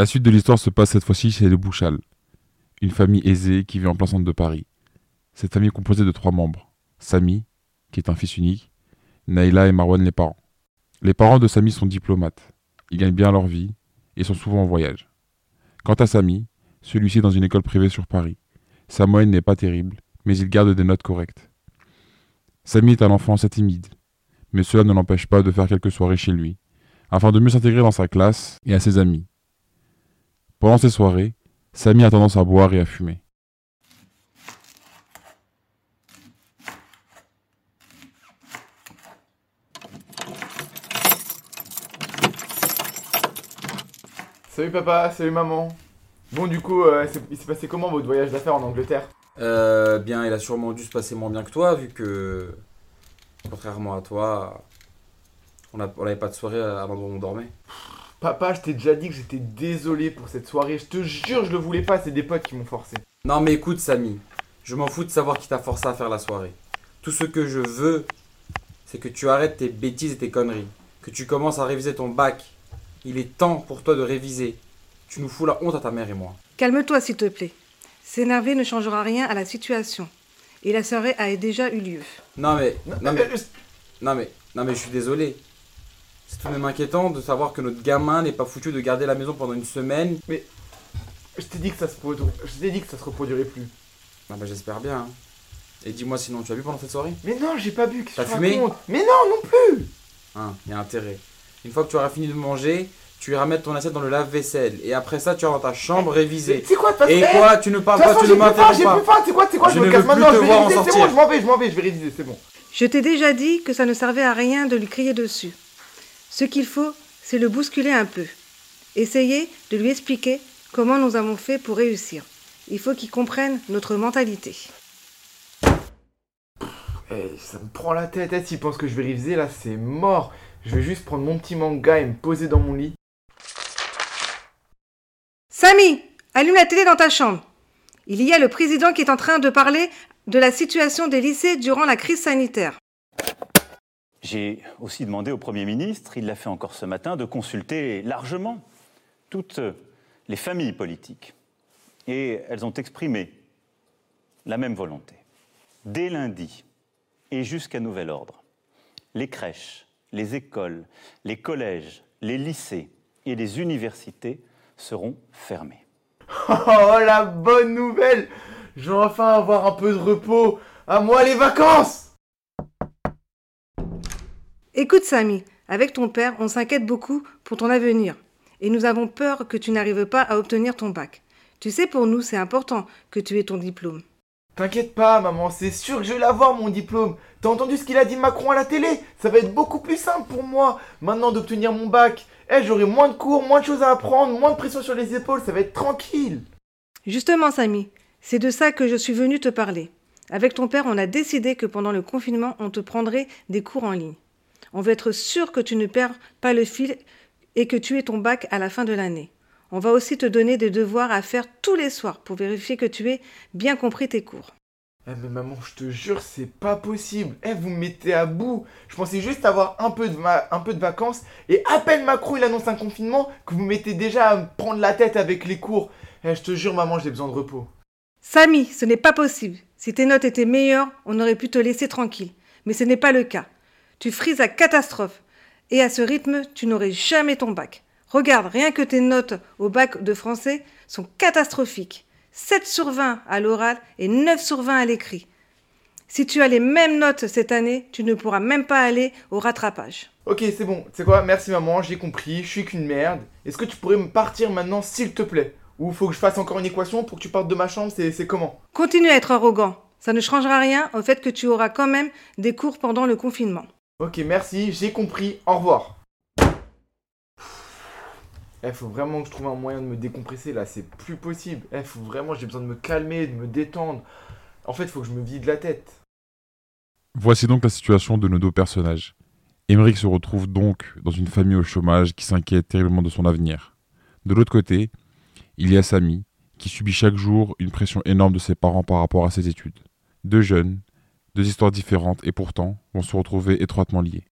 La suite de l'histoire se passe cette fois-ci chez les Bouchal, une famille aisée qui vit en plein centre de Paris. Cette famille est composée de trois membres. Samy, qui est un fils unique, Naïla et Marwan les parents. Les parents de Samy sont diplomates. Ils gagnent bien leur vie et sont souvent en voyage. Quant à Samy, celui-ci est dans une école privée sur Paris. Sa n'est pas terrible, mais il garde des notes correctes. Samy est un enfant assez timide, mais cela ne l'empêche pas de faire quelques soirées chez lui, afin de mieux s'intégrer dans sa classe et à ses amis. Pendant ces soirées, Samy a tendance à boire et à fumer. Salut papa, salut maman. Bon du coup, euh, c'est- il s'est passé comment votre voyage d'affaires en Angleterre? Euh, bien, il a sûrement dû se passer moins bien que toi, vu que, contrairement à toi, on n'a- on n'avait pas de soirée à l'endroit où on dormait. Papa, je t'ai déjà dit que j'étais désolé pour cette soirée. Je te jure, je le voulais pas, c'est des potes qui m'ont forcé. Non, mais écoute, Samy, je m'en fous de savoir qui t'a forcé à faire la soirée. Tout ce que je veux, c'est que tu arrêtes tes bêtises et tes conneries. Que tu commences à réviser ton bac. Il est temps pour toi de réviser. Tu nous fous la honte à ta mère et moi. Calme-toi, s'il te plaît. S'énerver ne changera rien à la situation. Et la soirée a déjà eu lieu. Non, mais. Non, mais. Non mais, non mais je suis désolé. C'est tout de même inquiétant de savoir que notre gamin n'est pas foutu de garder la maison pendant une semaine. Je t'ai dit que ça se produ- je t'ai dit que ça se reproduirait plus. Ah bah j'espère bien. hein. Et dis-moi sinon, tu as bu pendant cette soirée? Mais non, j'ai pas bu. qu'est-ce T'as que tu fumé? racontes? Mais non, non plus. Hein, y a intérêt. Une fois que tu auras fini de manger, tu iras mettre ton assiette dans le lave-vaisselle. Et après ça, tu iras dans ta chambre réviser. C'est quoi de toute façon Et Eh, quoi Tu ne De parles toute pas, façon, tu j'ai ne plus faim, m'interromps j'ai pas. plus faim. C'est quoi, c'est quoi Je Je me ne casse veux maintenant. te Je vais voir en réviser. C'est sortir. bon, je m'en vais, je m'en vais. Je vais réviser. C'est bon. Je t'ai déjà dit que ça ne servait à rien de lui crier dessus. Ce qu'il faut, c'est le bousculer un peu. Essayez de lui expliquer comment nous avons fait pour réussir. Il faut qu'il comprenne notre mentalité. Eh, ça me prend la tête. Eh, S'il pense que je vais réviser, là, c'est mort. Je vais juste prendre mon petit manga et me poser dans mon lit. Samy, allume la télé dans ta chambre. Il y a le président qui est en train de parler de la situation des lycées durant la crise sanitaire. J'ai aussi demandé au Premier ministre, il l'a fait encore ce matin, de consulter largement toutes les familles politiques. Et elles ont exprimé la même volonté. Dès lundi et jusqu'à nouvel ordre, les crèches, les écoles, les collèges, les lycées et les universités seront fermés. Oh, la bonne nouvelle Je vais enfin avoir un peu de repos. À moi les vacances Écoute Samy, avec ton père, on s'inquiète beaucoup pour ton avenir. Et nous avons peur que tu n'arrives pas à obtenir ton bac. Tu sais, pour nous, c'est important que tu aies ton diplôme. T'inquiète pas, maman, c'est sûr que je vais l'avoir mon diplôme. T'as entendu ce qu'il a dit Macron à la télé? Ça va être beaucoup plus simple pour moi maintenant d'obtenir mon bac. Eh, j'aurai moins de cours, moins de choses à apprendre, moins de pression sur les épaules, ça va être tranquille. Justement, Samy, c'est de ça que je suis venue te parler. Avec ton père, on a décidé que pendant le confinement, on te prendrait des cours en ligne. On veut être sûr que tu ne perds pas le fil et que tu aies ton bac à la fin de l'année. On va aussi te donner des devoirs à faire tous les soirs pour vérifier que tu aies bien compris tes cours. Eh mais maman, je te jure, c'est pas possible. Eh, vous me mettez à bout. Je pensais juste avoir un peu de, ma- un peu de vacances. Et à peine Macron il annonce un confinement que vous mettez déjà à me prendre la tête avec les cours. Eh, je te jure, maman, j'ai besoin de repos. Samy, ce n'est pas possible. Si tes notes étaient meilleures, on aurait pu te laisser tranquille. Mais ce n'est pas le cas. Tu frises à catastrophe. Et à ce rythme, tu n'aurais jamais ton bac. Regarde, rien que tes notes au bac de français sont catastrophiques. 7 sur 20 à l'oral et 9 sur 20 à l'écrit. Si tu as les mêmes notes cette année, tu ne pourras même pas aller au rattrapage. Ok, c'est bon. C'est quoi? Merci maman, j'ai compris. Je suis qu'une merde. Est-ce que tu pourrais me partir maintenant, s'il te plaît? Ou faut que je fasse encore une équation pour que tu partes de ma chambre? C'est c'est comment? Continue à être arrogant. Ça ne changera rien au fait que tu auras quand même des cours pendant le confinement. Ok, merci, j'ai compris. Au revoir. Eh, faut vraiment que je trouve un moyen de me décompresser là, c'est plus possible. Eh, faut vraiment, j'ai besoin de me calmer, de me détendre. En fait, faut que je me vide la tête. Voici donc la situation de nos deux personnages. Émeric se retrouve donc dans une famille au chômage qui s'inquiète terriblement de son avenir. De l'autre côté, il y a Samy, qui subit chaque jour une pression énorme de ses parents par rapport à ses études. Deux jeunes, deux histoires différentes et pourtant vont se retrouver étroitement liés.